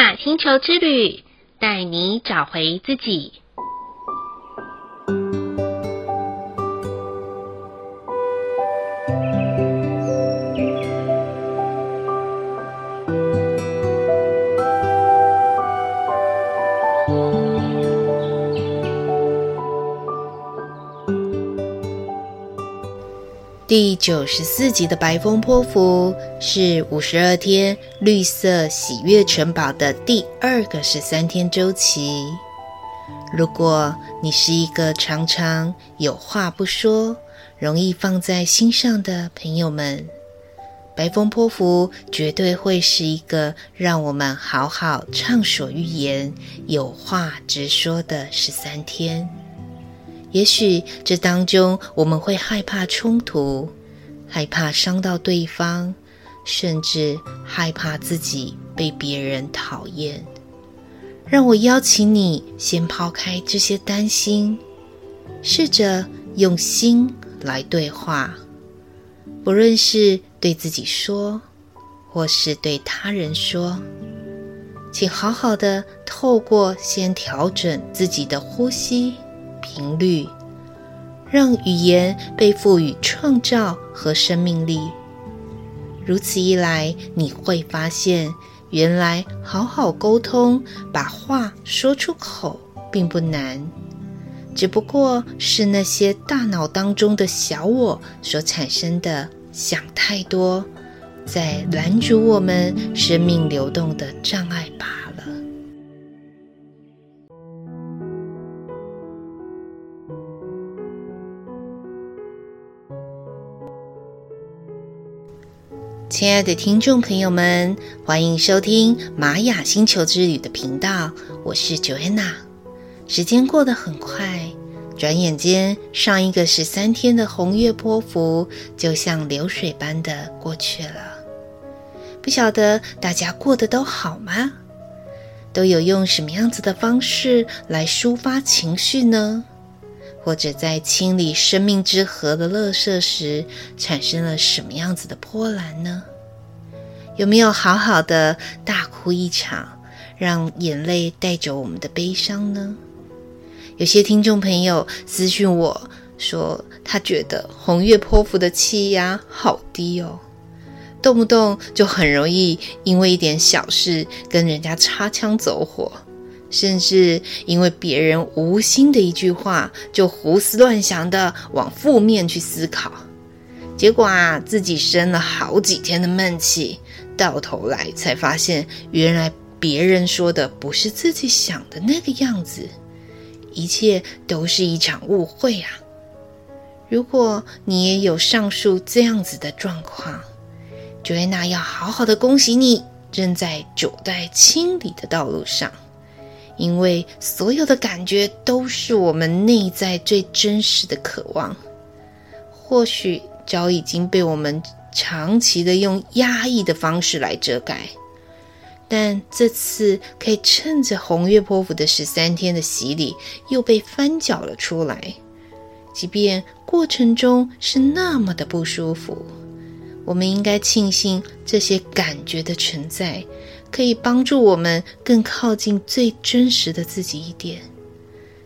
大星球之旅，带你找回自己。九十四集的白风波符是五十二天绿色喜悦城堡的第二个十三天周期。如果你是一个常常有话不说、容易放在心上的朋友们，白风波符绝对会是一个让我们好好畅所欲言、有话直说的十三天。也许这当中我们会害怕冲突，害怕伤到对方，甚至害怕自己被别人讨厌。让我邀请你先抛开这些担心，试着用心来对话，不论是对自己说，或是对他人说，请好好的透过先调整自己的呼吸。频率，让语言被赋予创造和生命力。如此一来，你会发现，原来好好沟通，把话说出口并不难，只不过是那些大脑当中的小我所产生的想太多，在拦阻我们生命流动的障碍罢了。亲爱的听众朋友们，欢迎收听玛雅星球之旅的频道，我是 Joanna。时间过得很快，转眼间上一个十三天的红月波符就像流水般的过去了。不晓得大家过得都好吗？都有用什么样子的方式来抒发情绪呢？或者在清理生命之河的垃圾时，产生了什么样子的波澜呢？有没有好好的大哭一场，让眼泪带走我们的悲伤呢？有些听众朋友私讯我说，他觉得红月泼妇的气压好低哦，动不动就很容易因为一点小事跟人家擦枪走火。甚至因为别人无心的一句话，就胡思乱想的往负面去思考，结果啊，自己生了好几天的闷气，到头来才发现，原来别人说的不是自己想的那个样子，一切都是一场误会啊！如果你也有上述这样子的状况，Joanna 要好好的恭喜你，正在九代清理的道路上。因为所有的感觉都是我们内在最真实的渴望，或许早已经被我们长期的用压抑的方式来遮盖，但这次可以趁着红月波符的十三天的洗礼，又被翻搅了出来。即便过程中是那么的不舒服，我们应该庆幸这些感觉的存在。可以帮助我们更靠近最真实的自己一点，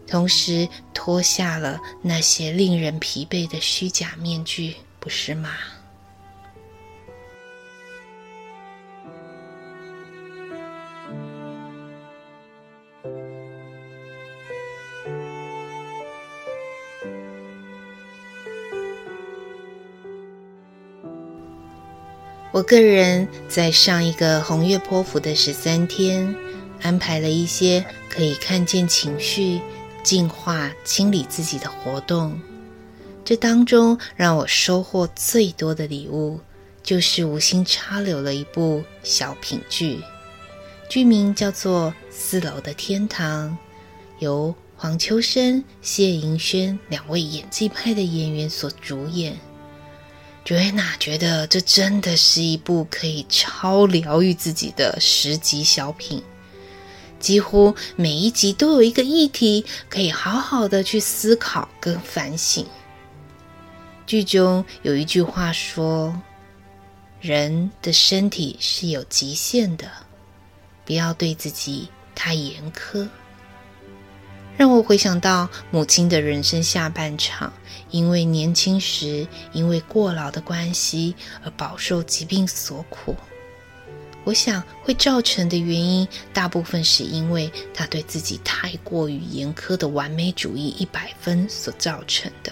同时脱下了那些令人疲惫的虚假面具，不是吗？我个人在上一个红月波符的十三天，安排了一些可以看见情绪、净化、清理自己的活动。这当中让我收获最多的礼物，就是无心插柳了一部小品剧，剧名叫做《四楼的天堂》，由黄秋生、谢盈萱两位演技派的演员所主演。Joanna 觉得这真的是一部可以超疗愈自己的十集小品，几乎每一集都有一个议题可以好好的去思考跟反省。剧中有一句话说：“人的身体是有极限的，不要对自己太严苛。让我回想到母亲的人生下半场，因为年轻时因为过劳的关系而饱受疾病所苦。我想会造成的原因，大部分是因为她对自己太过于严苛的完美主义一百分所造成的。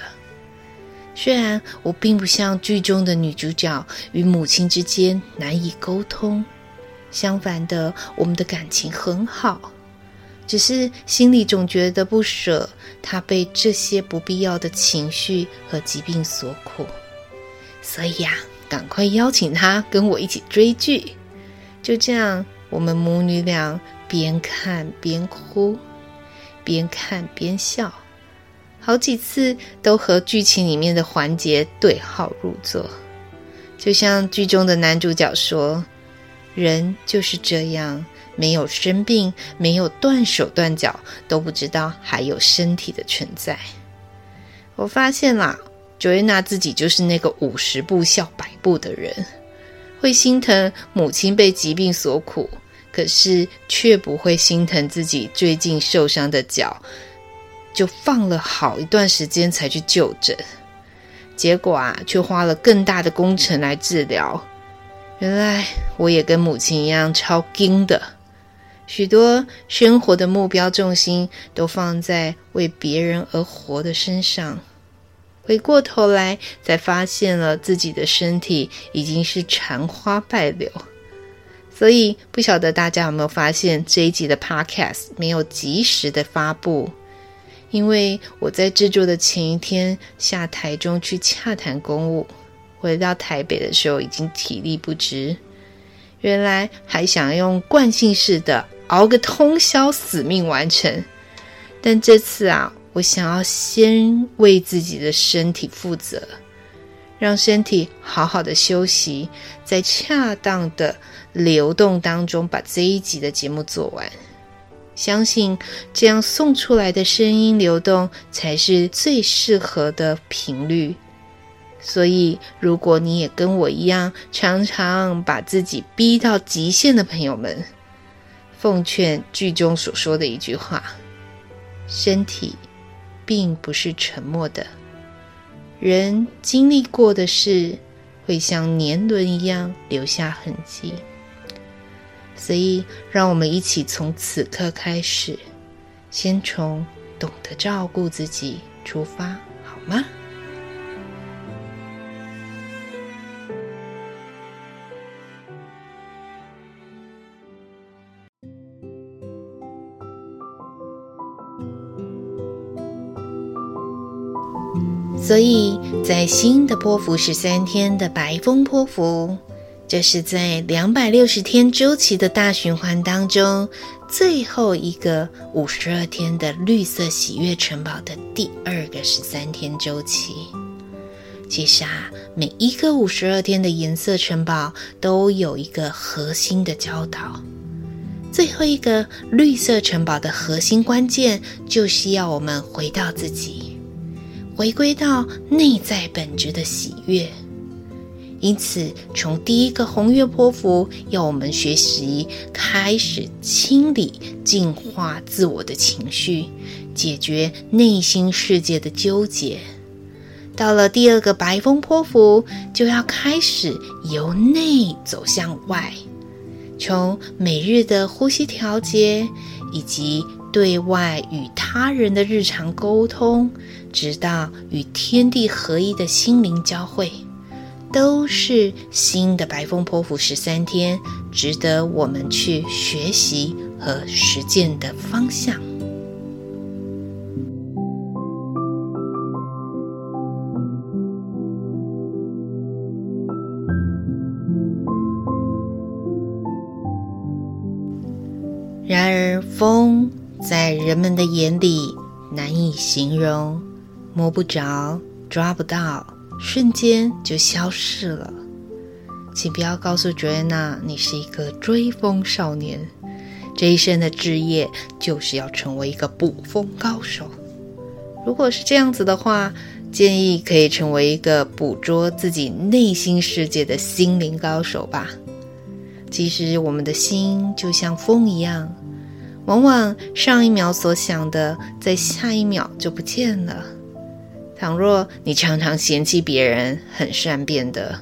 虽然我并不像剧中的女主角与母亲之间难以沟通，相反的，我们的感情很好。只是心里总觉得不舍，他被这些不必要的情绪和疾病所苦，所以呀，赶快邀请他跟我一起追剧。就这样，我们母女俩边看边哭，边看边笑，好几次都和剧情里面的环节对号入座。就像剧中的男主角说：“人就是这样。”没有生病，没有断手断脚，都不知道还有身体的存在。我发现啦，Joanna 自己就是那个五十步笑百步的人，会心疼母亲被疾病所苦，可是却不会心疼自己最近受伤的脚，就放了好一段时间才去就诊，结果啊，却花了更大的工程来治疗。原来我也跟母亲一样超惊的。许多生活的目标重心都放在为别人而活的身上，回过头来才发现了自己的身体已经是残花败柳。所以不晓得大家有没有发现这一集的 Podcast 没有及时的发布，因为我在制作的前一天下台中去洽谈公务，回到台北的时候已经体力不支，原来还想用惯性式的。熬个通宵，死命完成。但这次啊，我想要先为自己的身体负责，让身体好好的休息，在恰当的流动当中把这一集的节目做完。相信这样送出来的声音流动才是最适合的频率。所以，如果你也跟我一样，常常把自己逼到极限的朋友们，奉劝剧中所说的一句话：身体并不是沉默的，人经历过的事会像年轮一样留下痕迹。所以，让我们一起从此刻开始，先从懂得照顾自己出发，好吗？所以在新的波符十三天的白风波符，这是在两百六十天周期的大循环当中最后一个五十二天的绿色喜悦城堡的第二个十三天周期。其实啊，每一个五十二天的颜色城堡都有一个核心的教导。最后一个绿色城堡的核心关键，就是要我们回到自己。回归到内在本质的喜悦，因此从第一个红月波符，要我们学习开始清理、净化自我的情绪，解决内心世界的纠结。到了第二个白风波符，就要开始由内走向外，从每日的呼吸调节以及对外与他人的日常沟通，直到与天地合一的心灵交汇，都是新的白风波符十三天值得我们去学习和实践的方向。在人们的眼里难以形容。摸不着，抓不到，瞬间就消失了。请不要告诉 Joanna，你是一个追风少年，这一生的志业就是要成为一个捕风高手。如果是这样子的话，建议可以成为一个捕捉自己内心世界的心灵高手吧。其实我们的心就像风一样，往往上一秒所想的，在下一秒就不见了。倘若你常常嫌弃别人很善变的，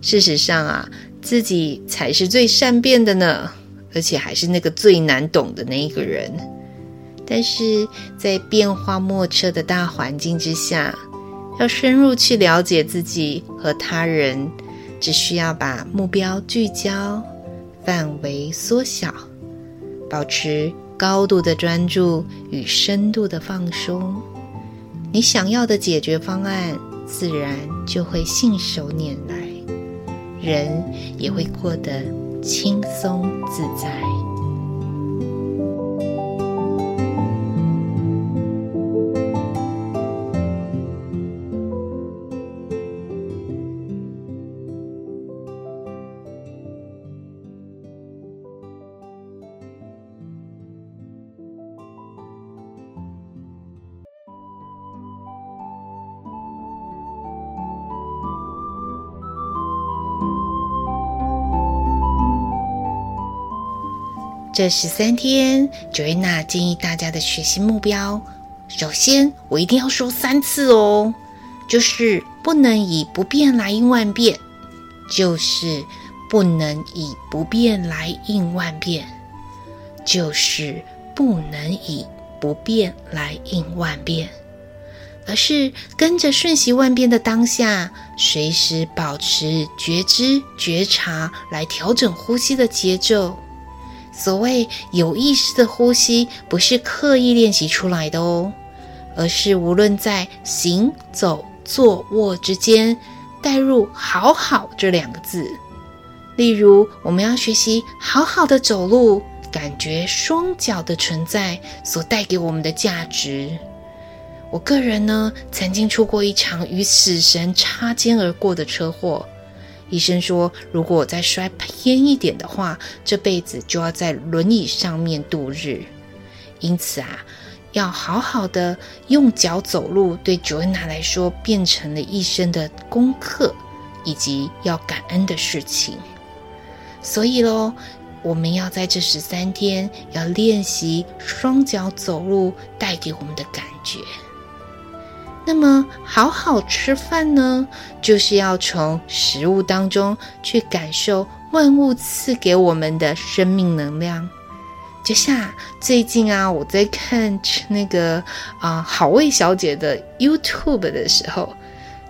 事实上啊，自己才是最善变的呢，而且还是那个最难懂的那一个人。但是在变化莫测的大环境之下，要深入去了解自己和他人，只需要把目标聚焦，范围缩小，保持高度的专注与深度的放松，你想要的解决方案自然就会信手拈来，人也会过得轻松自在。这十三天，Joanna 建议大家的学习目标，首先我一定要说三次哦，就是不能以不变来应万变，就是不能以不变来应万变，就是不能以不变来应万变，而是跟着瞬息万变的当下，随时保持觉知觉察，来调整呼吸的节奏。所谓有意识的呼吸，不是刻意练习出来的哦，而是无论在行走、坐卧之间，带入“好好”这两个字。例如，我们要学习好好的走路，感觉双脚的存在所带给我们的价值。我个人呢，曾经出过一场与死神擦肩而过的车祸。医生说，如果我再摔偏一点的话，这辈子就要在轮椅上面度日。因此啊，要好好的用脚走路，对 Joanna 来说变成了一生的功课，以及要感恩的事情。所以喽，我们要在这十三天要练习双脚走路带给我们的感觉。那么，好好吃饭呢，就是要从食物当中去感受万物赐给我们的生命能量。就像最近啊，我在看那个啊、好味小姐的 YouTube 的时候，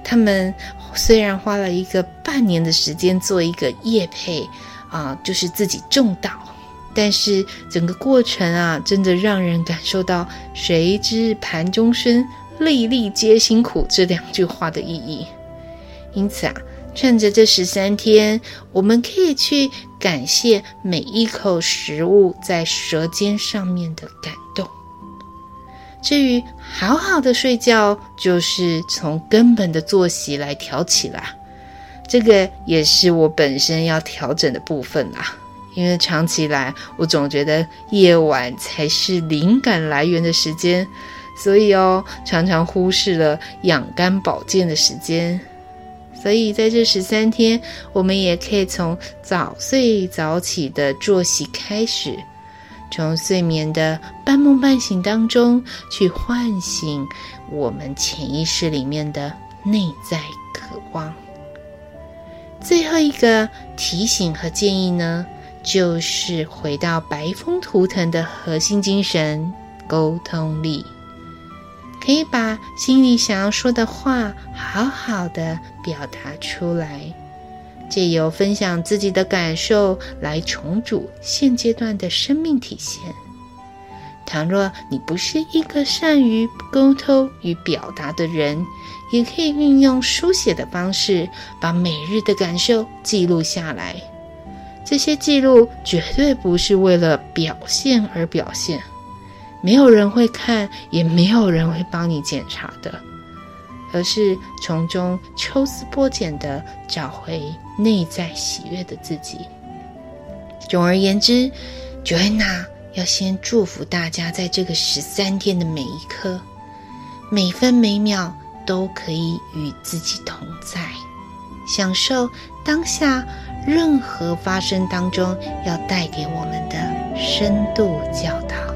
他们虽然花了一个半年的时间做一个业配啊、就是自己种稻，但是整个过程啊，真的让人感受到“谁知盘中餐”。粒粒皆辛苦这两句话的意义，因此啊，趁着这十三天，我们可以去感谢每一口食物在舌尖上面的感动。至于好好的睡觉，就是从根本的作息来调起啦。这个也是我本身要调整的部分啦，因为长期来我总觉得夜晚才是灵感来源的时间。所以哦，常常忽视了养肝保健的时间。所以在这十三天，我们也可以从早睡早起的作息开始，从睡眠的半梦半醒当中去唤醒我们潜意识里面的内在渴望。最后一个提醒和建议呢，就是回到白风图腾的核心精神——沟通力。可以把心里想要说的话好好的表达出来，借由分享自己的感受来重组现阶段的生命体现。倘若你不是一个善于沟通与表达的人，也可以运用书写的方式，把每日的感受记录下来。这些记录绝对不是为了表现而表现。没有人会看，也没有人会帮你检查的，而是从中抽丝剥茧的找回内在喜悦的自己。总而言之，Joanna 要先祝福大家，在这个十三天的每一刻、每分每秒都可以与自己同在，享受当下任何发生当中要带给我们的深度教导。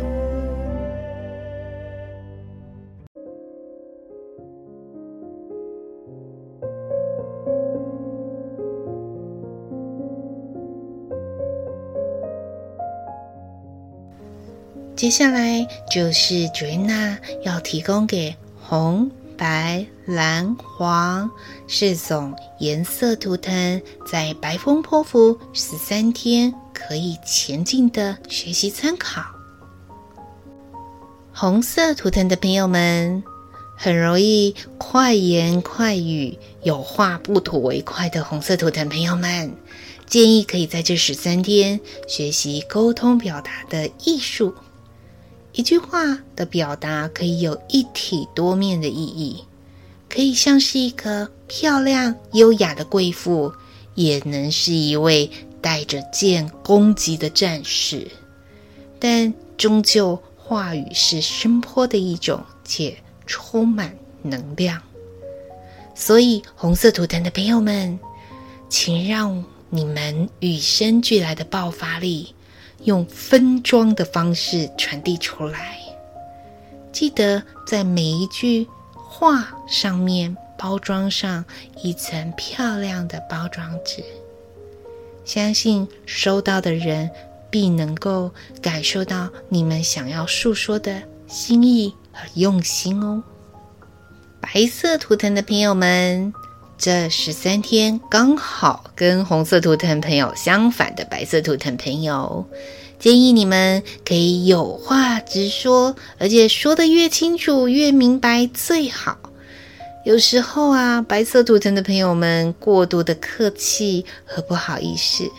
接下来就是 Joanna 要提供给红、白、蓝、黄四种颜色图腾，在白风波符十三天可以前进的学习参考。红色图腾的朋友们很容易快言快语，有话不吐为快的红色图腾朋友们，建议可以在这十三天学习沟通表达的艺术。一句话的表达可以有一体多面的意义，可以像是一个漂亮优雅的贵妇，也能是一位带着剑攻击的战士。但终究，话语是声波的一种，且充满能量。所以，红色图腾的朋友们，请让你们与生俱来的爆发力。用分装的方式传递出来，记得在每一句话上面包装上一层漂亮的包装纸，相信收到的人必能够感受到你们想要诉说的心意和用心哦。白色图腾的朋友们，这十三天刚好跟红色图腾朋友相反的白色图腾朋友，建议你们可以有话直说，而且说得越清楚越明白最好。有时候啊，白色图腾的朋友们过度的客气和不好意思，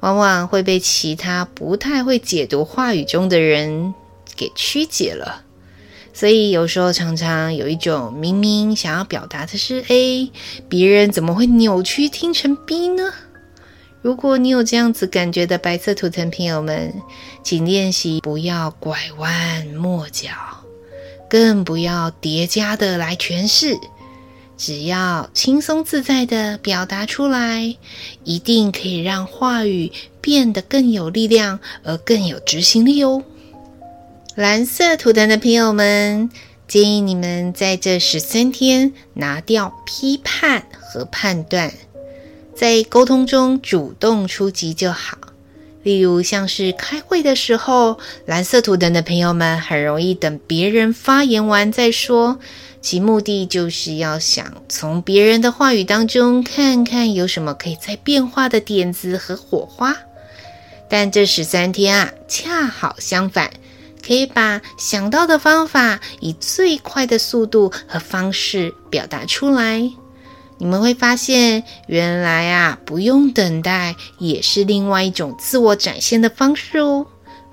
往往会被其他不太会解读话语中的人给曲解了。所以有时候常常有一种明明想要表达的是 A，别人怎么会扭曲听成 B 呢？如果你有这样子感觉的白色图腾朋友们，请练习不要拐弯抹角，更不要叠加的来诠释，只要轻松自在的表达出来，一定可以让话语变得更有力量，而更有执行力哦。蓝色图腾的朋友们，建议你们在这十三天拿掉批判和判断，在沟通中主动出击就好。例如，像是开会的时候，蓝色图腾的朋友们很容易等别人发言完再说，其目的就是要想从别人的话语当中看看有什么可以再变化的点子和火花。但这十三天啊，恰好相反。可以把想到的方法以最快的速度和方式表达出来。你们会发现，原来啊，不用等待也是另外一种自我展现的方式哦，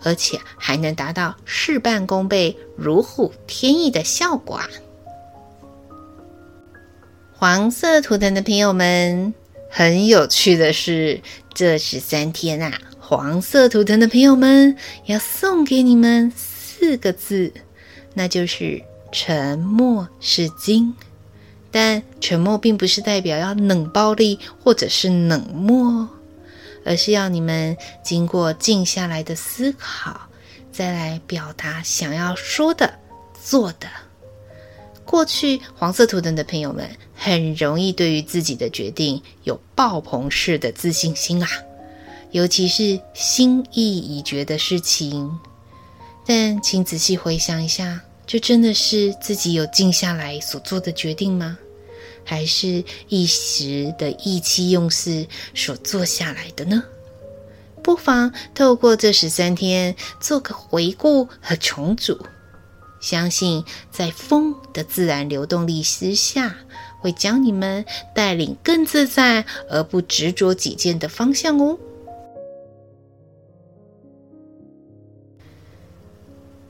而且还能达到事半功倍、如虎添翼的效果啊！黄色图腾的朋友们，很有趣的是，这十三天啊。黄色图腾的朋友们，要送给你们四个字，那就是“沉默是金”。但沉默并不是代表要冷暴力或者是冷漠，而是要你们经过静下来的思考，再来表达想要说的、做的。过去黄色图腾的朋友们很容易对于自己的决定有爆棚式的自信心啊。尤其是心意已决的事情，但请仔细回想一下，这真的是自己有静下来所做的决定吗？还是一时的意气用事所做下来的呢？不妨透过这十三天做个回顾和重组，相信在风的自然流动力之下，会将你们带领更自在而不执着己见的方向哦。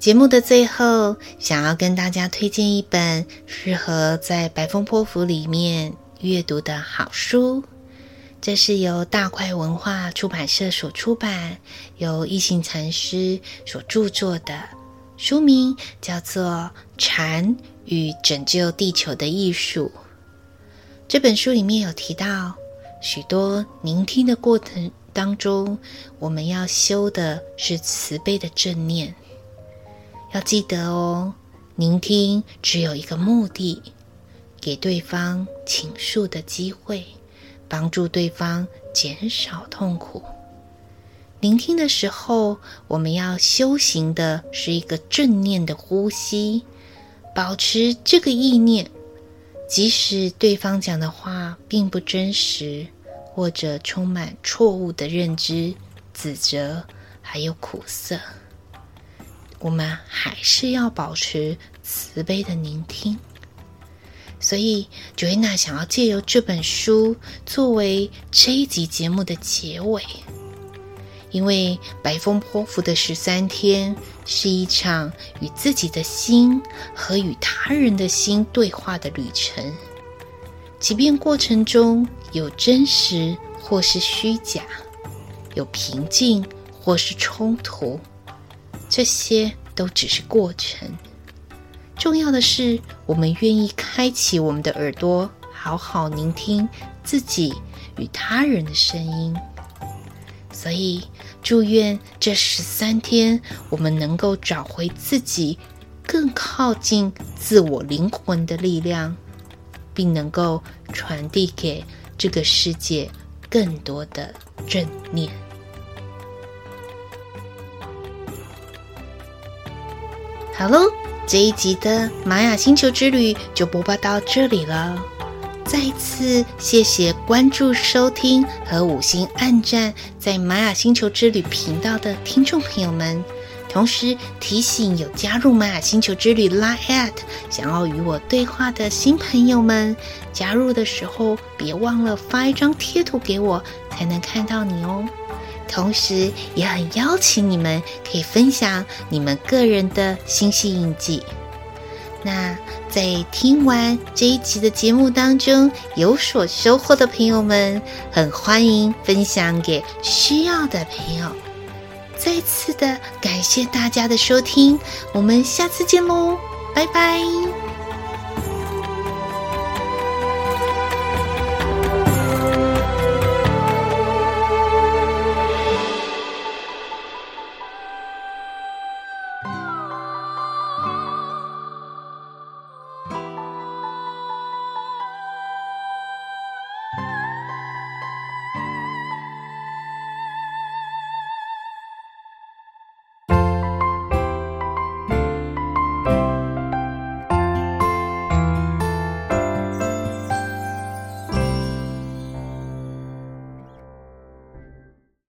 节目的最后，想要跟大家推荐一本适合在白风波符里面阅读的好书。这是由大块文化出版社所出版，由一行禅师所著作的，书名叫做《禅与拯救地球的艺术》。这本书里面有提到许多聆听的过程当中，我们要修的是慈悲的正念。要记得哦，聆听只有一个目的，给对方倾诉的机会，帮助对方减少痛苦。聆听的时候，我们要修行的是一个正念的呼吸，保持这个意念，即使对方讲的话并不真实，或者充满错误的认知、指责，还有苦涩，我们还是要保持慈悲的聆听。所以，Joanna 想要借由这本书作为这一集节目的结尾。因为白风波符的十三天是一场与自己的心和与他人的心对话的旅程，即便过程中有真实或是虚假，有平静或是冲突，这些都只是过程。重要的是，我们愿意开启我们的耳朵，好好聆听自己与他人的声音。所以，祝愿这十三天，我们能够找回自己，更靠近自我灵魂的力量，并能够传递给这个世界更多的正念。好喽，这一集的玛雅星球之旅就播报到这里了。再一次谢谢关注、收听和五星暗赞在玛雅星球之旅频道的听众朋友们，同时提醒有加入玛雅星球之旅 Line@ 想要与我对话的新朋友们，加入的时候别忘了发一张贴图给我，才能看到你哦。同时也很邀请你们可以分享你们个人的星系印记。那在听完这一集的节目当中有所收获的朋友们，很欢迎分享给需要的朋友。再次的感谢大家的收听，我们下次见喽，拜拜。